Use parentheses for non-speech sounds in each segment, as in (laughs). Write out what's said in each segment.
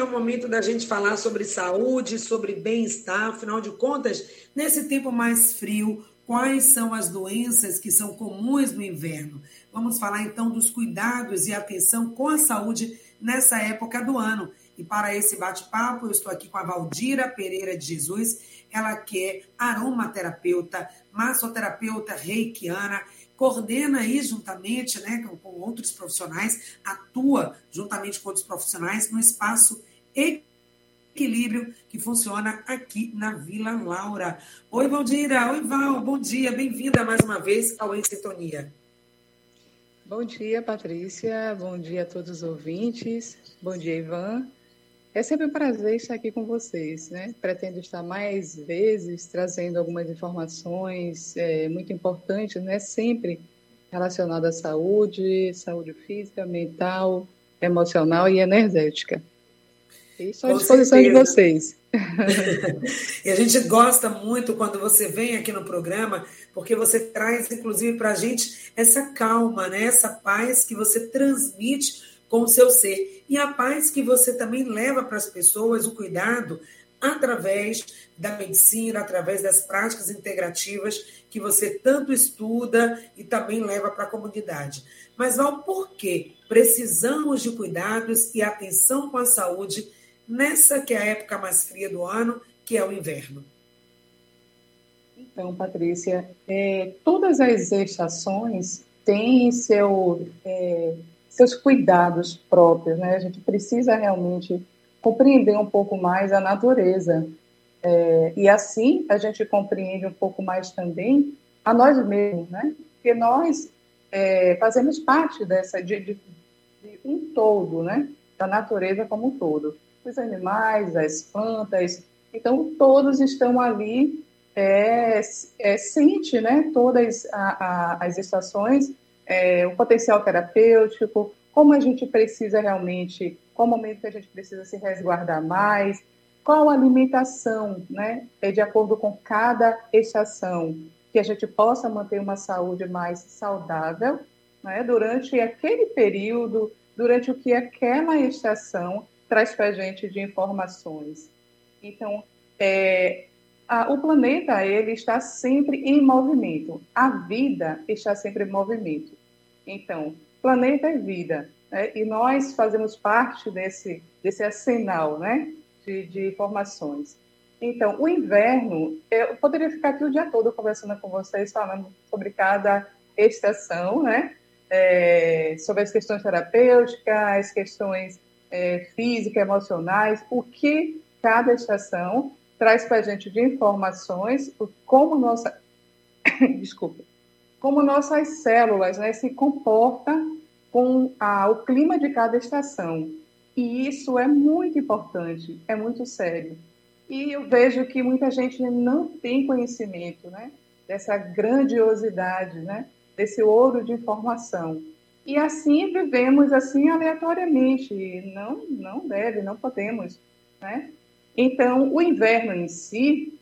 é o momento da gente falar sobre saúde, sobre bem-estar. Afinal de contas, nesse tempo mais frio, quais são as doenças que são comuns no inverno? Vamos falar então dos cuidados e atenção com a saúde nessa época do ano. E para esse bate-papo, eu estou aqui com a Valdira Pereira de Jesus, ela que é aromaterapeuta, massoterapeuta reikiana, coordena aí juntamente né, com outros profissionais, atua juntamente com outros profissionais no espaço Equilíbrio, que funciona aqui na Vila Laura. Oi, Valdira. Oi, Val. Bom dia. Bem-vinda mais uma vez ao Em Sintonia. Bom dia, Patrícia. Bom dia a todos os ouvintes. Bom dia, Ivan. É sempre um prazer estar aqui com vocês, né? Pretendo estar mais vezes trazendo algumas informações é, muito importantes, né? Sempre relacionadas à saúde, saúde física, mental, emocional e energética. Estou à disposição certeza. de vocês. (laughs) e a gente gosta muito quando você vem aqui no programa, porque você traz, inclusive, para a gente essa calma, né? essa paz que você transmite com o seu ser. E a paz que você também leva para as pessoas, o cuidado, através da medicina, através das práticas integrativas que você tanto estuda e também leva para a comunidade. Mas, Val, por que precisamos de cuidados e atenção com a saúde nessa que é a época mais fria do ano, que é o inverno? Então, Patrícia, é, todas as estações têm seu é, seus cuidados próprios, né? A gente precisa realmente compreender um pouco mais a natureza. É, e assim a gente compreende um pouco mais também a nós mesmos, né? Porque nós é, fazemos parte dessa, de, de, de, um todo, né? Da natureza como um todo. Os animais, as plantas, então todos estão ali, é, é, sente, né? Todas a, a, as estações é, o potencial terapêutico, como a gente precisa realmente, qual momento que a gente precisa se resguardar mais, qual alimentação, né, é de acordo com cada estação, que a gente possa manter uma saúde mais saudável, né, durante aquele período, durante o que aquela estação traz para a gente de informações. Então, é, a, o planeta ele está sempre em movimento, a vida está sempre em movimento. Então, planeta é vida, né? e nós fazemos parte desse, desse arsenal né? de, de informações. Então, o inverno, eu poderia ficar aqui o dia todo conversando com vocês, falando sobre cada estação, né? É, sobre as questões terapêuticas, as questões é, físicas, emocionais, o que cada estação traz para a gente de informações, como nossa. (coughs) Desculpa como nossas células né, se comportam com a, o clima de cada estação. E isso é muito importante, é muito sério. E eu vejo que muita gente não tem conhecimento né, dessa grandiosidade, né, desse ouro de informação. E assim vivemos assim aleatoriamente. Não, não deve, não podemos. Né? Então, o inverno em si,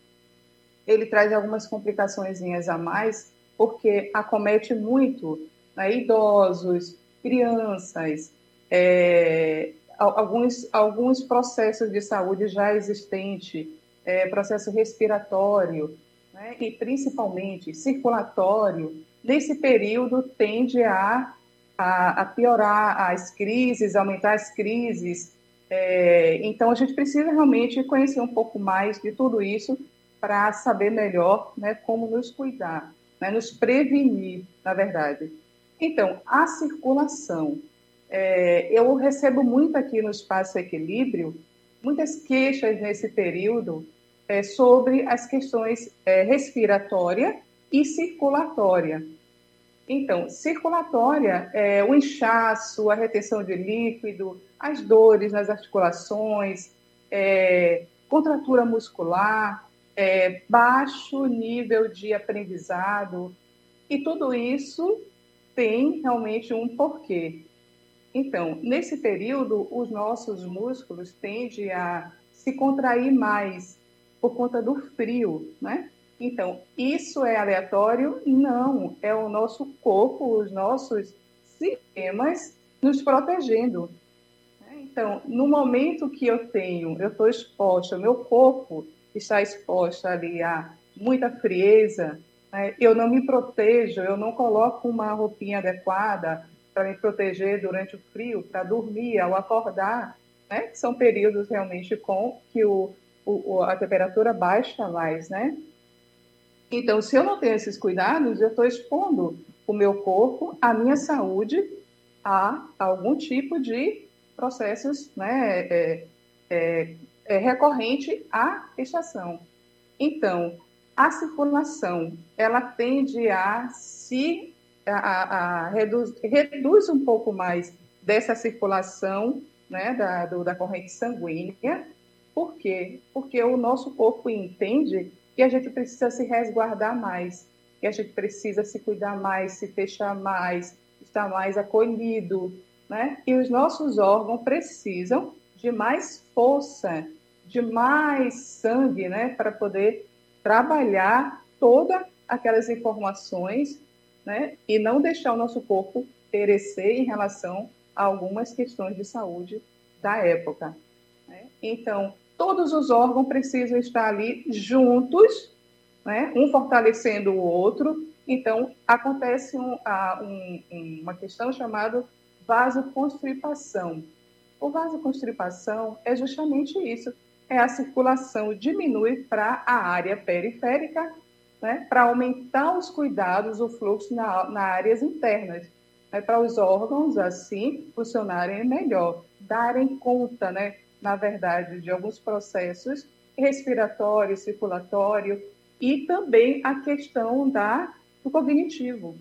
ele traz algumas complicações a mais, porque acomete muito né, idosos, crianças, é, alguns, alguns processos de saúde já existentes, é, processo respiratório, né, e principalmente circulatório, nesse período tende a, a, a piorar as crises, aumentar as crises. É, então, a gente precisa realmente conhecer um pouco mais de tudo isso para saber melhor né, como nos cuidar né, nos prevenir, na verdade. Então, a circulação. É, eu recebo muito aqui no Espaço Equilíbrio muitas queixas nesse período é, sobre as questões é, respiratória e circulatória. Então, circulatória é o inchaço, a retenção de líquido, as dores nas articulações, é, contratura muscular, é, baixo nível de aprendizado, e tudo isso tem realmente um porquê. Então, nesse período, os nossos músculos tendem a se contrair mais por conta do frio, né? Então, isso é aleatório? Não, é o nosso corpo, os nossos sistemas nos protegendo. Então, no momento que eu tenho, eu estou exposta, meu corpo está exposto ali a muita frieza, né? eu não me protejo, eu não coloco uma roupinha adequada para me proteger durante o frio, para dormir, ao acordar, né? são períodos realmente com que o, o, a temperatura baixa mais, né? Então, se eu não tenho esses cuidados, eu estou expondo o meu corpo, a minha saúde, a algum tipo de processos né, é, é, é recorrente à estação. Então, a circulação, ela tende a se a, a, reduz, reduz um pouco mais dessa circulação né, da, do, da corrente sanguínea. Por quê? Porque o nosso corpo entende que a gente precisa se resguardar mais, que a gente precisa se cuidar mais, se fechar mais, estar mais acolhido, né? E os nossos órgãos precisam de mais força, de mais sangue, né, para poder trabalhar todas aquelas informações, né, e não deixar o nosso corpo perecer em relação a algumas questões de saúde da época. Né? Então, todos os órgãos precisam estar ali juntos, né? um fortalecendo o outro. Então, acontece um, um, uma questão chamada vasoconstripação. O vasoconstripação é justamente isso, é a circulação diminui para a área periférica, né? para aumentar os cuidados, o fluxo na, na áreas internas, né? para os órgãos, assim, funcionarem melhor, darem conta, né? Na verdade, de alguns processos respiratório, circulatório e também a questão da, do cognitivo,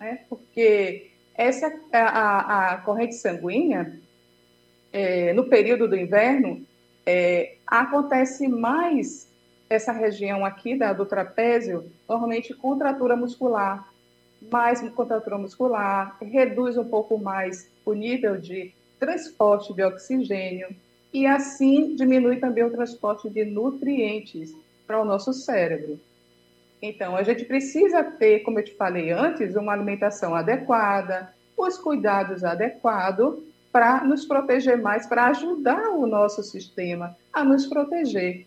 né? porque essa a, a corrente sanguínea é, no período do inverno é, acontece mais essa região aqui da, do trapézio, normalmente contratura muscular, mais contratura muscular, reduz um pouco mais o nível de transporte de oxigênio, e assim diminui também o transporte de nutrientes para o nosso cérebro. Então, a gente precisa ter, como eu te falei antes, uma alimentação adequada, os cuidados adequados para nos proteger mais, para ajudar o nosso sistema a nos proteger.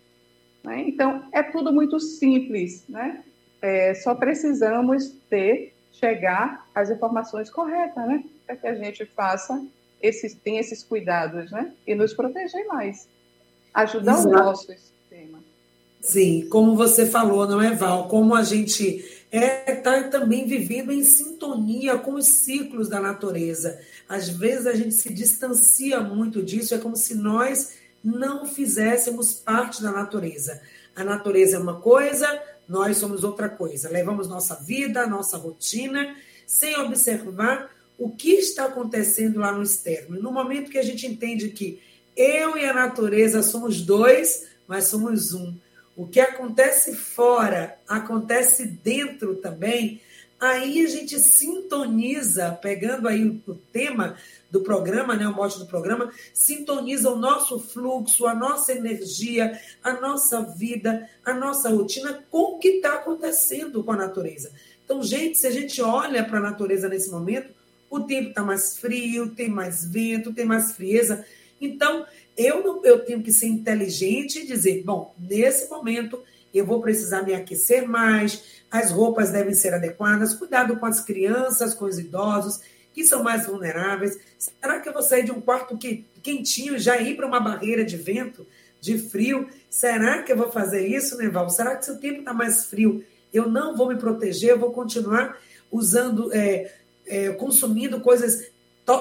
Né? Então, é tudo muito simples, né? É, só precisamos ter, chegar às informações corretas, né? Para que a gente faça esses, tem esses cuidados, né? E nos proteger mais. Ajudar Exato. o nosso sistema. Sim, como você falou, não é, Val? Como a gente é estar tá também vivendo em sintonia com os ciclos da natureza. Às vezes a gente se distancia muito disso, é como se nós não fizéssemos parte da natureza. A natureza é uma coisa, nós somos outra coisa. Levamos nossa vida, nossa rotina, sem observar o que está acontecendo lá no externo. No momento que a gente entende que eu e a natureza somos dois, mas somos um. O que acontece fora acontece dentro também. Aí a gente sintoniza, pegando aí o tema do programa, né, o mote do programa, sintoniza o nosso fluxo, a nossa energia, a nossa vida, a nossa rotina com o que está acontecendo com a natureza. Então, gente, se a gente olha para a natureza nesse momento, o tempo está mais frio, tem mais vento, tem mais frieza. Então, eu, não, eu tenho que ser inteligente e dizer: bom, nesse momento eu vou precisar me aquecer mais, as roupas devem ser adequadas, cuidado com as crianças, com os idosos, que são mais vulneráveis. Será que eu vou sair de um quarto que, quentinho já ir para uma barreira de vento, de frio? Será que eu vou fazer isso, Neval? Será que se o tempo está mais frio, eu não vou me proteger, eu vou continuar usando. É, é, consumindo coisas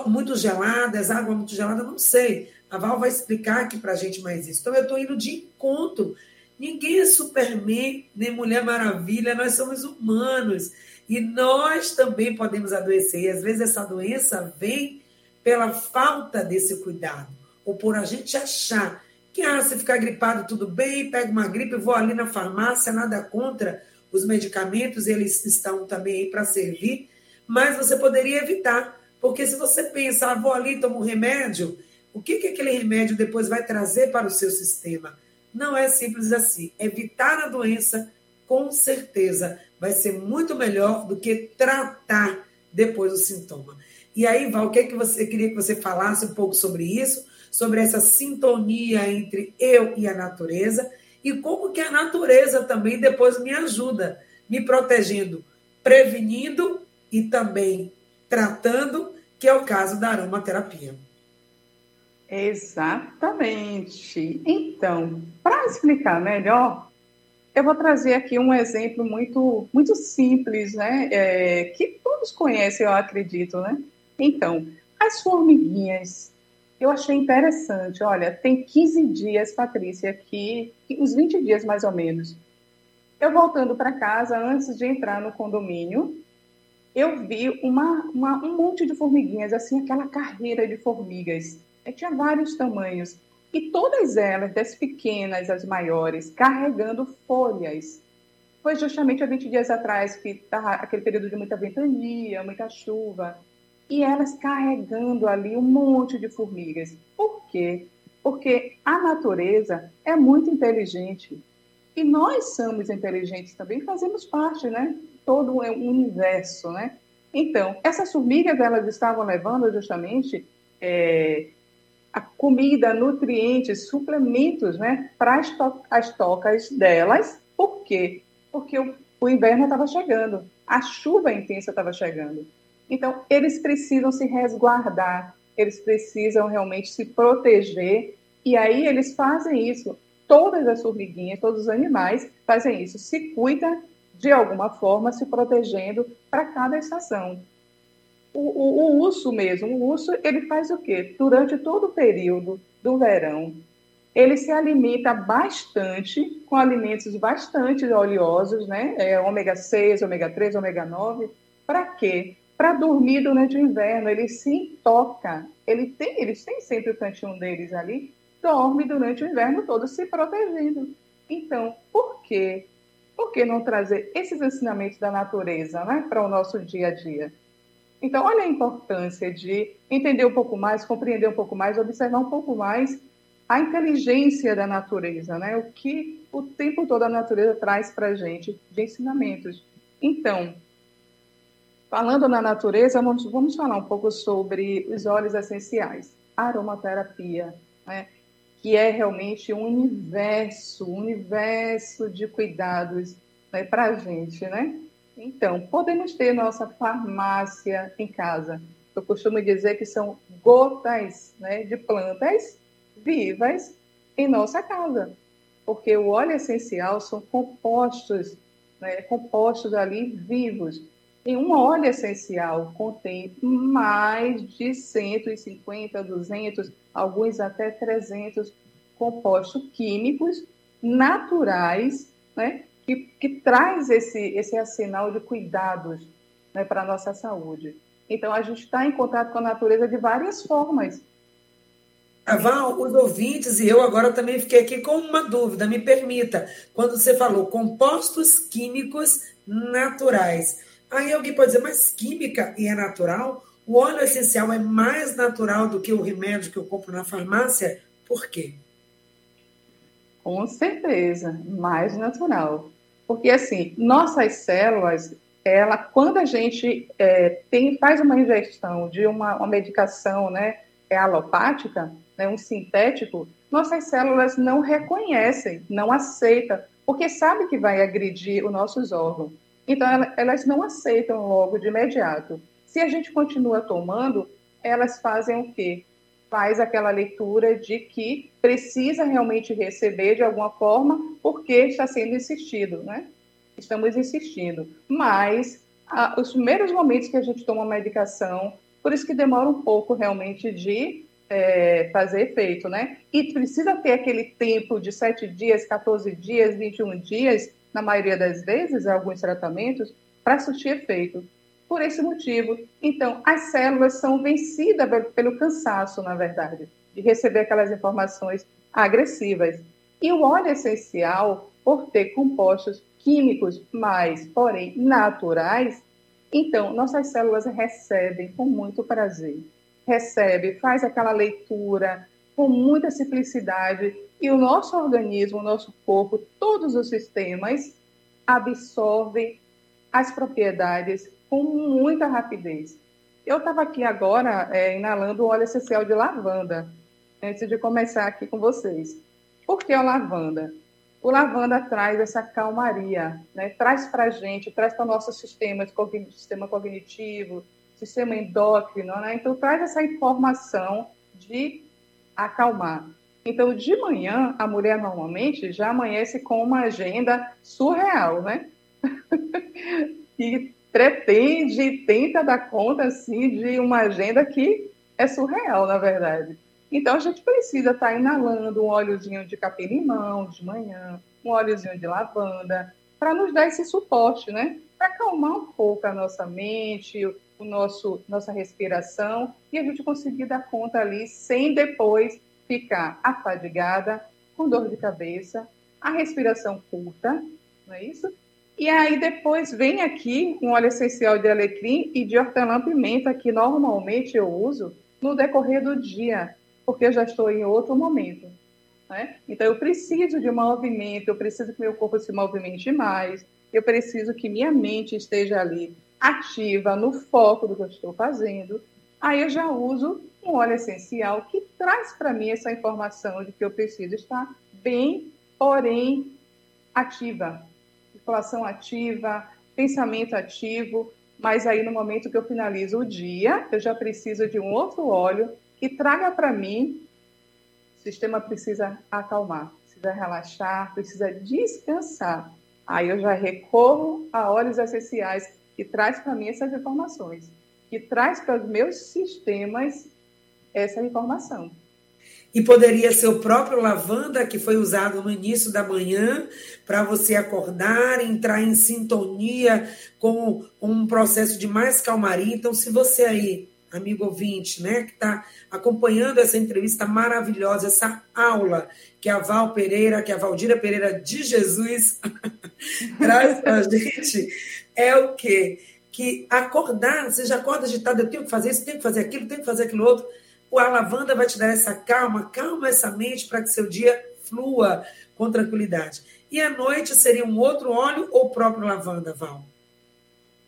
muito geladas, água muito gelada, não sei. A Val vai explicar aqui para a gente mais isso. Então, eu estou indo de encontro. Ninguém é Superman, nem Mulher Maravilha, nós somos humanos. E nós também podemos adoecer. E às vezes essa doença vem pela falta desse cuidado. Ou por a gente achar que, ah, se ficar gripado, tudo bem, pego uma gripe, vou ali na farmácia, nada contra os medicamentos, eles estão também aí para servir mas você poderia evitar. Porque se você pensa, ah, vou ali, tomo um remédio, o que, que aquele remédio depois vai trazer para o seu sistema? Não é simples assim. Evitar a doença, com certeza, vai ser muito melhor do que tratar depois o sintoma. E aí, Val, o que, é que você queria que você falasse um pouco sobre isso? sobre essa sintonia entre eu e a natureza e como que a natureza também depois me ajuda, me protegendo, prevenindo e também tratando, que é o caso da aromaterapia. Exatamente. Então, para explicar melhor, eu vou trazer aqui um exemplo muito, muito simples, né? É, que todos conhecem, eu acredito, né? Então, as formiguinhas, eu achei interessante. Olha, tem 15 dias, Patrícia, aqui, uns 20 dias mais ou menos. Eu voltando para casa, antes de entrar no condomínio, eu vi uma, uma, um monte de formiguinhas, assim, aquela carreira de formigas. Eu tinha vários tamanhos. E todas elas, das pequenas às maiores, carregando folhas. Foi justamente há 20 dias atrás que estava aquele período de muita ventania, muita chuva. E elas carregando ali um monte de formigas. Por quê? Porque a natureza é muito inteligente. E nós somos inteligentes também, fazemos parte, né? Todo o universo, né? Então, essas formigas, elas estavam levando justamente é, a comida, nutrientes, suplementos, né, para as, to as tocas delas. Por quê? Porque o, o inverno estava chegando, a chuva intensa estava chegando. Então, eles precisam se resguardar, eles precisam realmente se proteger, e aí eles fazem isso. Todas as formiguinhas, todos os animais fazem isso, se cuidam de alguma forma, se protegendo para cada estação o, o, o, urso mesmo, o urso, ele faz o quê? Durante todo o período do verão, ele se alimenta bastante, com alimentos bastante oleosos, né? É, ômega 6, ômega 3, ômega 9. Para quê? Para dormir durante o inverno. Ele se toca. Ele tem, eles têm sempre o cantinho deles ali, dorme durante o inverno todo se protegendo. Então, por quê? Por que não trazer esses ensinamentos da natureza né, para o nosso dia a dia? Então, olha a importância de entender um pouco mais, compreender um pouco mais, observar um pouco mais a inteligência da natureza, né? O que o tempo todo a natureza traz para a gente de ensinamentos. Então, falando na natureza, vamos, vamos falar um pouco sobre os óleos essenciais, aromaterapia, né? Que é realmente um universo, um universo de cuidados né, para a gente, né? Então, podemos ter nossa farmácia em casa. Eu costumo dizer que são gotas né, de plantas vivas em nossa casa, porque o óleo essencial são compostos, né, compostos ali vivos. E um óleo essencial contém mais de 150, 200, alguns até 300 compostos químicos naturais, né, que, que traz esse, esse arsenal de cuidados né, para a nossa saúde. Então, a gente está em contato com a natureza de várias formas. Val, os ouvintes e eu agora também fiquei aqui com uma dúvida, me permita. Quando você falou compostos químicos naturais, aí alguém pode dizer, mas química e é natural? O óleo essencial é mais natural do que o remédio que eu compro na farmácia? Por quê? Com certeza, mais natural. Porque, assim, nossas células, ela, quando a gente é, tem, faz uma ingestão de uma, uma medicação né, é alopática, né, um sintético, nossas células não reconhecem, não aceitam, porque sabe que vai agredir os nossos órgãos. Então, elas não aceitam logo de imediato. Se a gente continua tomando, elas fazem o quê? faz aquela leitura de que precisa realmente receber de alguma forma porque está sendo insistido, né? Estamos insistindo. Mas a, os primeiros momentos que a gente toma medicação, por isso que demora um pouco realmente de é, fazer efeito, né? E precisa ter aquele tempo de 7 dias, 14 dias, 21 dias, na maioria das vezes, alguns tratamentos, para surtir efeito por esse motivo. Então, as células são vencidas pelo cansaço, na verdade, de receber aquelas informações agressivas. E o óleo essencial, por ter compostos químicos mais, porém, naturais, então, nossas células recebem com muito prazer. Recebe, faz aquela leitura com muita simplicidade e o nosso organismo, o nosso corpo, todos os sistemas absorvem as propriedades com muita rapidez. Eu estava aqui agora é, inalando o óleo essencial de lavanda. antes de começar aqui com vocês. Por que a lavanda? O lavanda traz essa calmaria, né? traz para a gente, traz para o nosso sistema, sistema cognitivo, sistema endócrino, né? então traz essa informação de acalmar. Então, de manhã, a mulher normalmente já amanhece com uma agenda surreal, né? (laughs) e pretende, tenta dar conta, assim, de uma agenda que é surreal, na verdade. Então, a gente precisa estar tá inalando um óleozinho de capim-limão de manhã, um óleozinho de lavanda, para nos dar esse suporte, né? Para acalmar um pouco a nossa mente, o nosso, nossa respiração, e a gente conseguir dar conta ali, sem depois ficar afadigada, com dor de cabeça, a respiração curta, não é isso? E aí depois vem aqui um óleo essencial de alecrim e de hortelã-pimenta que normalmente eu uso no decorrer do dia, porque eu já estou em outro momento. Né? Então eu preciso de um movimento, eu preciso que meu corpo se movimente mais, eu preciso que minha mente esteja ali ativa no foco do que eu estou fazendo. Aí eu já uso um óleo essencial que traz para mim essa informação de que eu preciso estar bem, porém ativa. Circulação ativa, pensamento ativo, mas aí no momento que eu finalizo o dia, eu já preciso de um outro óleo que traga para mim, o sistema precisa acalmar, precisa relaxar, precisa descansar. Aí eu já recorro a óleos essenciais que traz para mim essas informações, que traz para os meus sistemas essa informação. E poderia ser o próprio lavanda que foi usado no início da manhã para você acordar, entrar em sintonia com um processo de mais calmaria. Então, se você aí, amigo ouvinte, né, que está acompanhando essa entrevista maravilhosa, essa aula que a Val Pereira, que a Valdira Pereira de Jesus (laughs) traz para a (laughs) gente, é o quê? Que acordar, você já acorda agitado, eu tenho que fazer isso, tenho que fazer aquilo, tenho que fazer aquilo outro a lavanda vai te dar essa calma, calma essa mente para que seu dia flua com tranquilidade. E à noite seria um outro óleo ou o próprio lavanda, Val?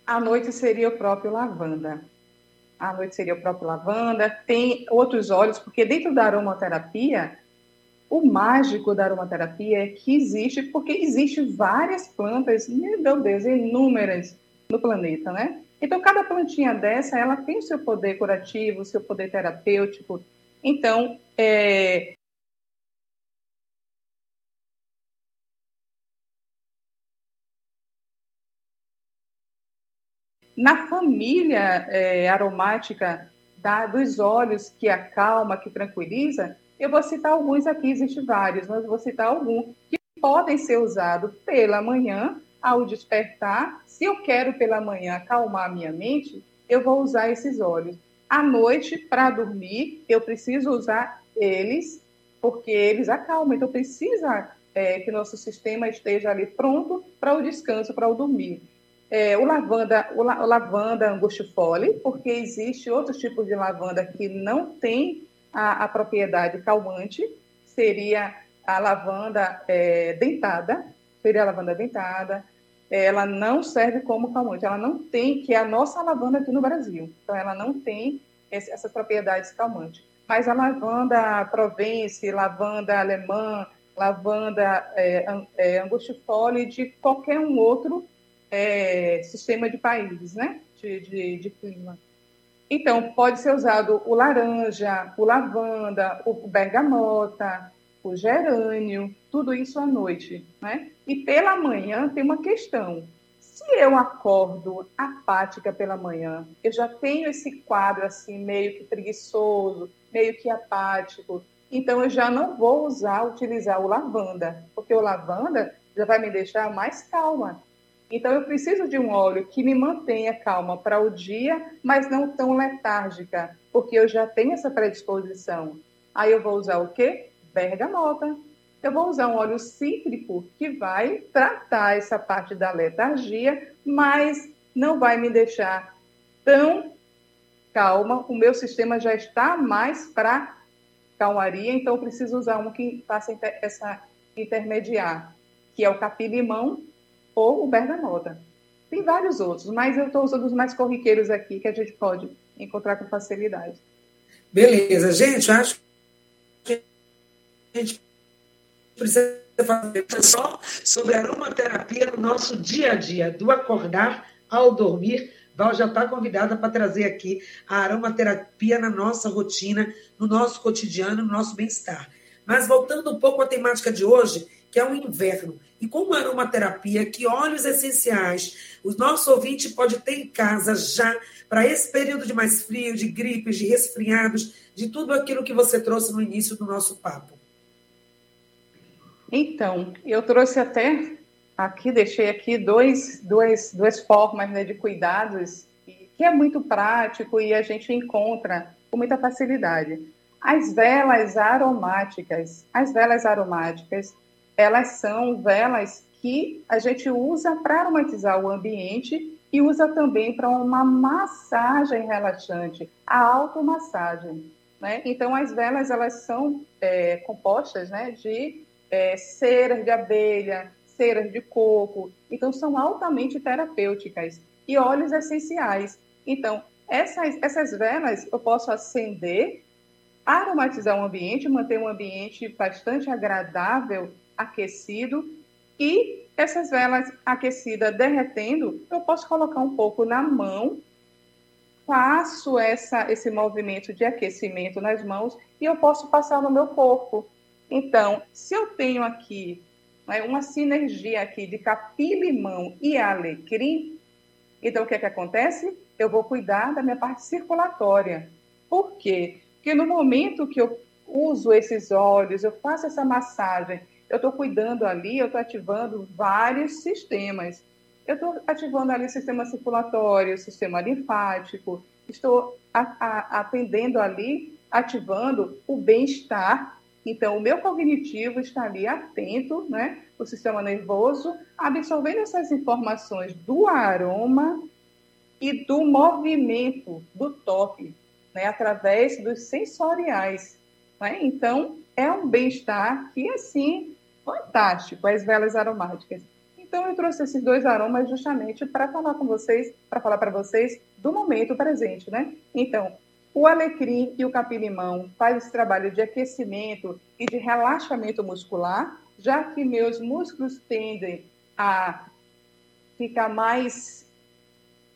À noite seria o próprio lavanda. À noite seria o próprio lavanda. Tem outros óleos, porque dentro da aromaterapia, o mágico da aromaterapia é que existe, porque existe várias plantas, meu Deus, inúmeras no planeta, né? Então, cada plantinha dessa, ela tem seu poder curativo, seu poder terapêutico. Então, é... na família é, aromática da, dos óleos que acalma, que tranquiliza, eu vou citar alguns aqui, existem vários, mas vou citar alguns que podem ser usados pela manhã ao despertar, se eu quero pela manhã acalmar a minha mente, eu vou usar esses óleos. À noite, para dormir, eu preciso usar eles, porque eles acalmam. Então, precisa é, que nosso sistema esteja ali pronto para o descanso, para o dormir. É, o lavanda, o, la, o lavanda angustifole, porque existe outros tipos de lavanda que não tem a, a propriedade calmante, seria a lavanda é, dentada, seria a lavanda dentada, ela não serve como calmante, ela não tem, que é a nossa lavanda aqui no Brasil, então ela não tem esse, essas propriedades calmantes. Mas a lavanda Provence, lavanda alemã, lavanda é, é, angustifole de qualquer um outro é, sistema de países, né? De, de, de, clima. Então, pode ser usado o laranja, o lavanda, o bergamota, o gerânio, tudo isso à noite, né? E pela manhã tem uma questão. Se eu acordo apática pela manhã, eu já tenho esse quadro assim meio que preguiçoso, meio que apático, então eu já não vou usar, utilizar o lavanda, porque o lavanda já vai me deixar mais calma. Então eu preciso de um óleo que me mantenha calma para o dia, mas não tão letárgica, porque eu já tenho essa predisposição. Aí eu vou usar o quê? bergamota. Eu vou usar um óleo cítrico que vai tratar essa parte da letargia, mas não vai me deixar tão calma. O meu sistema já está mais para calmaria, então eu preciso usar um que faça essa intermediar, que é o capim-limão ou o bergamota. Tem vários outros, mas eu estou usando os mais corriqueiros aqui que a gente pode encontrar com facilidade. Beleza, gente, acho que gente precisa fazer só sobre aromaterapia no nosso dia a dia, do acordar ao dormir. Val já está convidada para trazer aqui a aromaterapia na nossa rotina, no nosso cotidiano, no nosso bem-estar. Mas voltando um pouco à temática de hoje, que é o inverno. E como aromaterapia, que óleos essenciais o nosso ouvinte pode ter em casa já para esse período de mais frio, de gripes, de resfriados, de tudo aquilo que você trouxe no início do nosso papo? Então, eu trouxe até aqui, deixei aqui dois, dois, duas formas né, de cuidados que é muito prático e a gente encontra com muita facilidade. As velas aromáticas, as velas aromáticas, elas são velas que a gente usa para aromatizar o ambiente e usa também para uma massagem relaxante, a automassagem. Né? Então, as velas elas são é, compostas né, de é, ceras de abelha, ceras de coco, então são altamente terapêuticas e óleos essenciais. Então, essas, essas velas eu posso acender, aromatizar o ambiente, manter um ambiente bastante agradável, aquecido, e essas velas aquecidas derretendo, eu posso colocar um pouco na mão, faço essa, esse movimento de aquecimento nas mãos e eu posso passar no meu corpo. Então, se eu tenho aqui né, uma sinergia aqui de capim-limão e alecrim, então o que é que acontece? Eu vou cuidar da minha parte circulatória. Por quê? Porque no momento que eu uso esses óleos, eu faço essa massagem, eu estou cuidando ali, eu estou ativando vários sistemas. Eu estou ativando ali o sistema circulatório, o sistema linfático, estou atendendo ali, ativando o bem-estar então, o meu cognitivo está ali atento, né? O sistema nervoso, absorvendo essas informações do aroma e do movimento, do toque, né? Através dos sensoriais. Né? Então, é um bem-estar que, assim, fantástico, as velas aromáticas. Então, eu trouxe esses dois aromas justamente para falar com vocês, para falar para vocês do momento presente, né? Então, o alecrim e o capim-limão faz esse trabalho de aquecimento e de relaxamento muscular, já que meus músculos tendem a ficar mais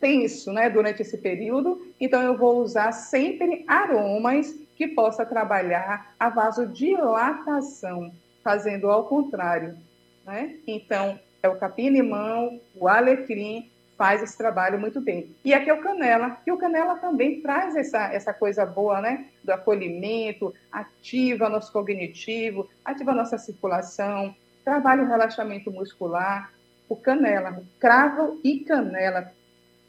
tenso, né, durante esse período. Então eu vou usar sempre aromas que possa trabalhar a vasodilatação, fazendo ao contrário, né? Então é o capim-limão, o alecrim faz esse trabalho muito bem. E aqui é o canela, que o canela também traz essa, essa coisa boa, né? Do acolhimento, ativa nosso cognitivo, ativa nossa circulação, trabalha o relaxamento muscular. O canela, cravo e canela,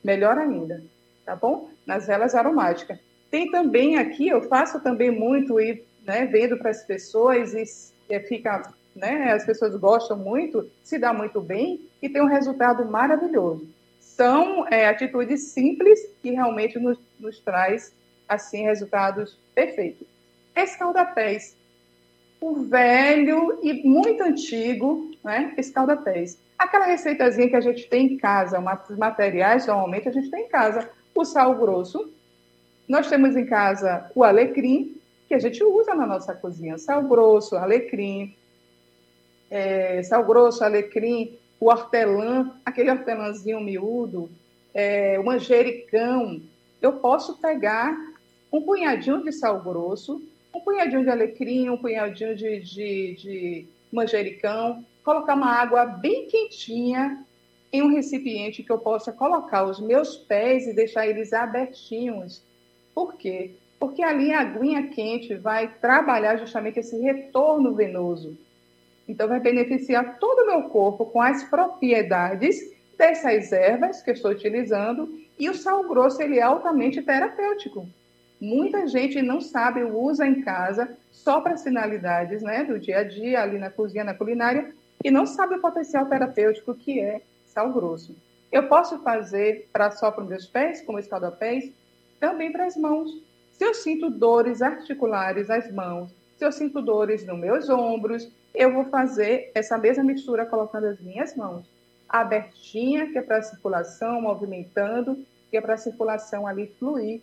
melhor ainda, tá bom? Nas velas aromáticas. Tem também aqui, eu faço também muito e né, vendo para as pessoas e é, fica, né, as pessoas gostam muito, se dá muito bem e tem um resultado maravilhoso são é, atitudes simples que realmente nos, nos traz assim resultados perfeitos. Escaldapés, o velho e muito antigo, né? Escaldapés. Aquela receitazinha que a gente tem em casa, os materiais normalmente a gente tem em casa. O sal grosso, nós temos em casa o alecrim, que a gente usa na nossa cozinha. Sal grosso, alecrim, é, sal grosso, alecrim, o hortelã, aquele hortelãzinho miúdo, é, o manjericão, eu posso pegar um punhadinho de sal grosso, um punhadinho de alecrim, um punhadinho de, de, de manjericão, colocar uma água bem quentinha em um recipiente que eu possa colocar os meus pés e deixar eles abertinhos. Por quê? Porque ali a aguinha quente vai trabalhar justamente esse retorno venoso. Então, vai beneficiar todo o meu corpo com as propriedades dessas ervas que eu estou utilizando. E o sal grosso, ele é altamente terapêutico. Muita gente não sabe, usa em casa só para finalidades né, do dia a dia, ali na cozinha, na culinária, e não sabe o potencial terapêutico que é sal grosso. Eu posso fazer para só para os meus pés, como escaldapés, também para as mãos. Se eu sinto dores articulares nas mãos, se eu sinto dores nos meus ombros, eu vou fazer essa mesma mistura colocando as minhas mãos. abertinha, que é para a circulação, movimentando, que é para a circulação ali fluir.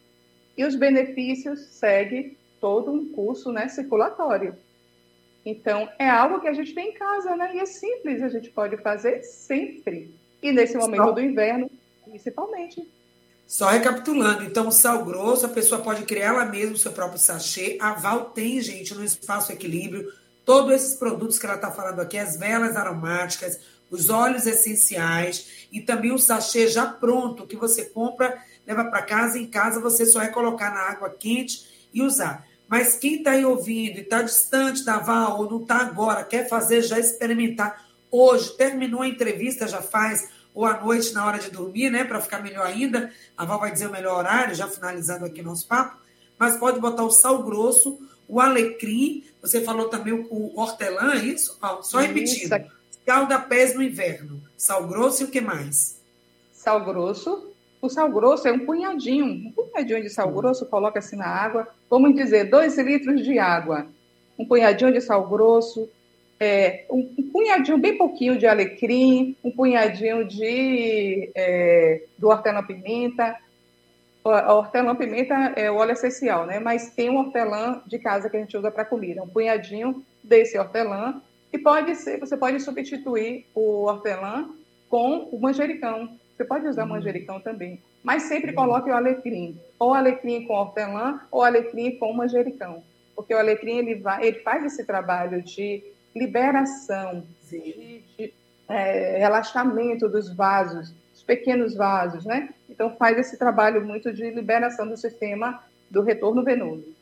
E os benefícios seguem todo um curso né, circulatório. Então, é algo que a gente tem em casa, né? E é simples, a gente pode fazer sempre. E nesse momento Só... do inverno, principalmente. Só recapitulando, então, o sal grosso, a pessoa pode criar ela mesma o seu próprio sachê. A Val tem, gente, no Espaço Equilíbrio, todos esses produtos que ela está falando aqui, as velas aromáticas, os óleos essenciais e também o sachê já pronto, que você compra, leva para casa, em casa você só é colocar na água quente e usar. Mas quem está aí ouvindo e está distante da Val ou não está agora, quer fazer, já experimentar hoje, terminou a entrevista, já faz, ou à noite na hora de dormir, né, para ficar melhor ainda. A Val vai dizer o melhor horário, já finalizando aqui nosso papo. Mas pode botar o sal grosso, o alecrim, você falou também o, hortelã, é isso? só repetindo. Calda pés no inverno, sal grosso e o que mais? Sal grosso. O sal grosso é um punhadinho, um punhadinho de sal grosso, coloca assim na água. Vamos dizer, dois litros de água. Um punhadinho de sal grosso, é, um, um, punhadinho bem pouquinho de alecrim, um punhadinho de é, do hortelã-pimenta. A hortelã-pimenta é o óleo essencial, né? Mas tem um hortelã de casa que a gente usa para comida, um punhadinho desse hortelã. E pode ser, você pode substituir o hortelã com o manjericão. Você pode usar uhum. manjericão também, mas sempre uhum. coloque o alecrim, ou alecrim com hortelã, ou alecrim com manjericão, porque o alecrim ele vai, ele faz esse trabalho de liberação, de, de é, relaxamento dos vasos, pequenos vasos, né? Então faz esse trabalho muito de liberação do sistema do retorno venoso.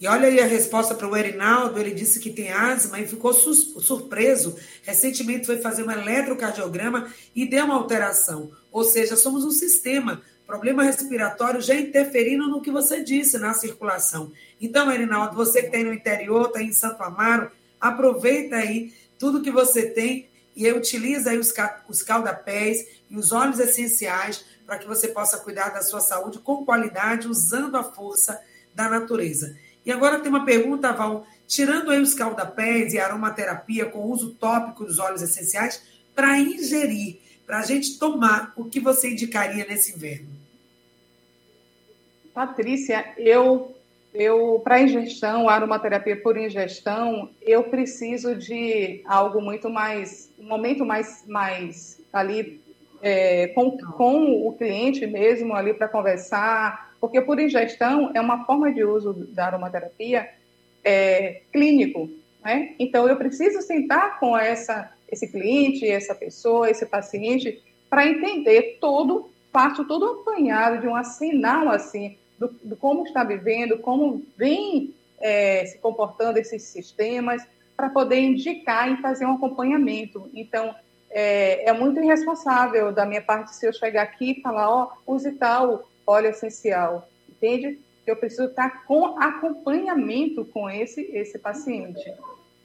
E olha aí a resposta para o Erinaldo, ele disse que tem asma e ficou surpreso. Recentemente foi fazer um eletrocardiograma e deu uma alteração. Ou seja, somos um sistema. Problema respiratório já interferindo no que você disse, na circulação. Então, Erinaldo, você que tem no interior, está em Santo Amaro, aproveita aí tudo que você tem e utiliza aí os, os caldapés e os óleos essenciais para que você possa cuidar da sua saúde com qualidade, usando a força da natureza. E agora tem uma pergunta, Val. Tirando aí os caldapés e aromaterapia com uso tópico dos óleos essenciais, para ingerir, para a gente tomar, o que você indicaria nesse inverno? Patrícia, eu eu, para ingestão, aromaterapia por ingestão, eu preciso de algo muito mais, um momento mais, mais ali é, com, com o cliente mesmo ali para conversar, porque por ingestão é uma forma de uso da aromaterapia é, clínico, né? Então eu preciso sentar com essa esse cliente, essa pessoa, esse paciente para entender todo, faço todo um apanhado de um assinal assim do, do como está vivendo, como vem é, se comportando esses sistemas, para poder indicar e fazer um acompanhamento. Então, é, é, muito irresponsável da minha parte se eu chegar aqui e falar, ó, oh, use tal óleo essencial, entende? Eu preciso estar com acompanhamento com esse, esse paciente.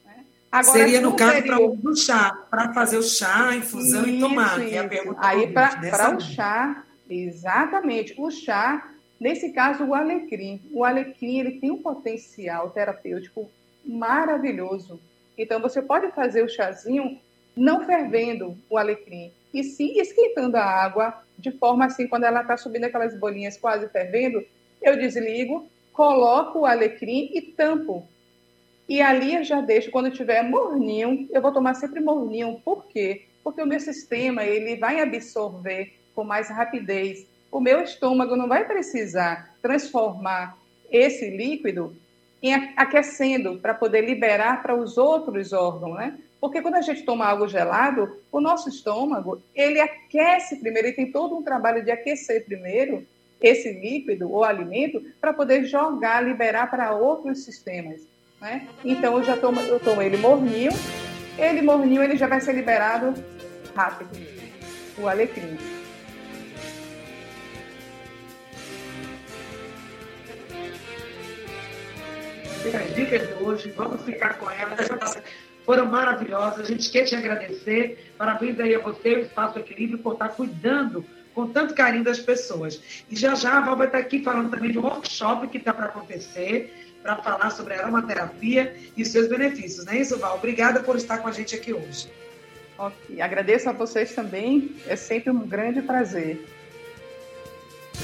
Né? Agora, Seria no caso para o chá, para fazer o chá, infusão isso, e tomar. Isso. Aí para o chá, exatamente. O chá Nesse caso, o alecrim. O alecrim ele tem um potencial terapêutico maravilhoso. Então, você pode fazer o chazinho não fervendo o alecrim, e sim esquentando a água, de forma assim, quando ela está subindo aquelas bolinhas quase fervendo, eu desligo, coloco o alecrim e tampo. E ali eu já deixo, quando tiver morninho, eu vou tomar sempre morninho. Por quê? Porque o meu sistema ele vai absorver com mais rapidez o meu estômago não vai precisar transformar esse líquido em aquecendo para poder liberar para os outros órgãos, né? Porque quando a gente toma algo gelado, o nosso estômago, ele aquece primeiro, ele tem todo um trabalho de aquecer primeiro esse líquido ou alimento para poder jogar, liberar para outros sistemas, né? Então eu já tomo, eu tomo ele morninho, ele morninho, ele já vai ser liberado rápido, o alecrim. As dicas de hoje, vamos ficar com elas. Foram maravilhosas, a gente quer te agradecer. Parabéns aí a você, o Espaço Equilíbrio, por estar cuidando com tanto carinho das pessoas. E já já a Val vai estar aqui falando também de um workshop que está para acontecer, para falar sobre a aromaterapia e seus benefícios, não é isso, Val? Obrigada por estar com a gente aqui hoje. Ok, agradeço a vocês também, é sempre um grande prazer.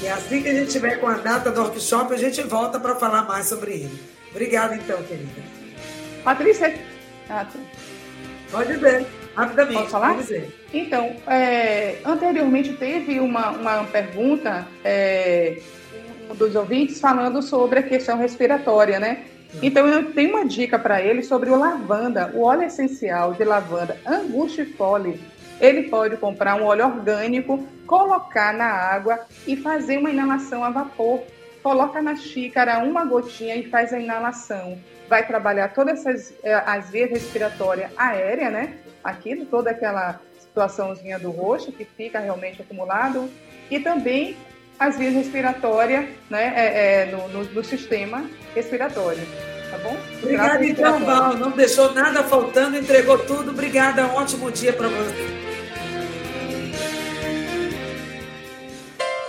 E assim que a gente tiver com a data do workshop, a gente volta para falar mais sobre ele. Obrigada, então, querida. Patrícia, Ah, tá. Pode ver, rapidamente. Posso falar? Então, é, anteriormente teve uma, uma pergunta é, um dos ouvintes falando sobre a questão respiratória, né? Então, eu tenho uma dica para ele sobre o lavanda, o óleo essencial de lavanda angustifole. Ele pode comprar um óleo orgânico, colocar na água e fazer uma inalação a vapor. Coloca na xícara uma gotinha e faz a inalação. Vai trabalhar todas essas, eh, as vias respiratórias aéreas, né? Aqui, toda aquela situaçãozinha do rosto que fica realmente acumulado. E também as vias respiratórias né, é, é, no, no, no, sistema respiratório. Tá bom? Obrigada, então, Val. Não deixou nada faltando, entregou tudo. Obrigada, um ótimo dia para você.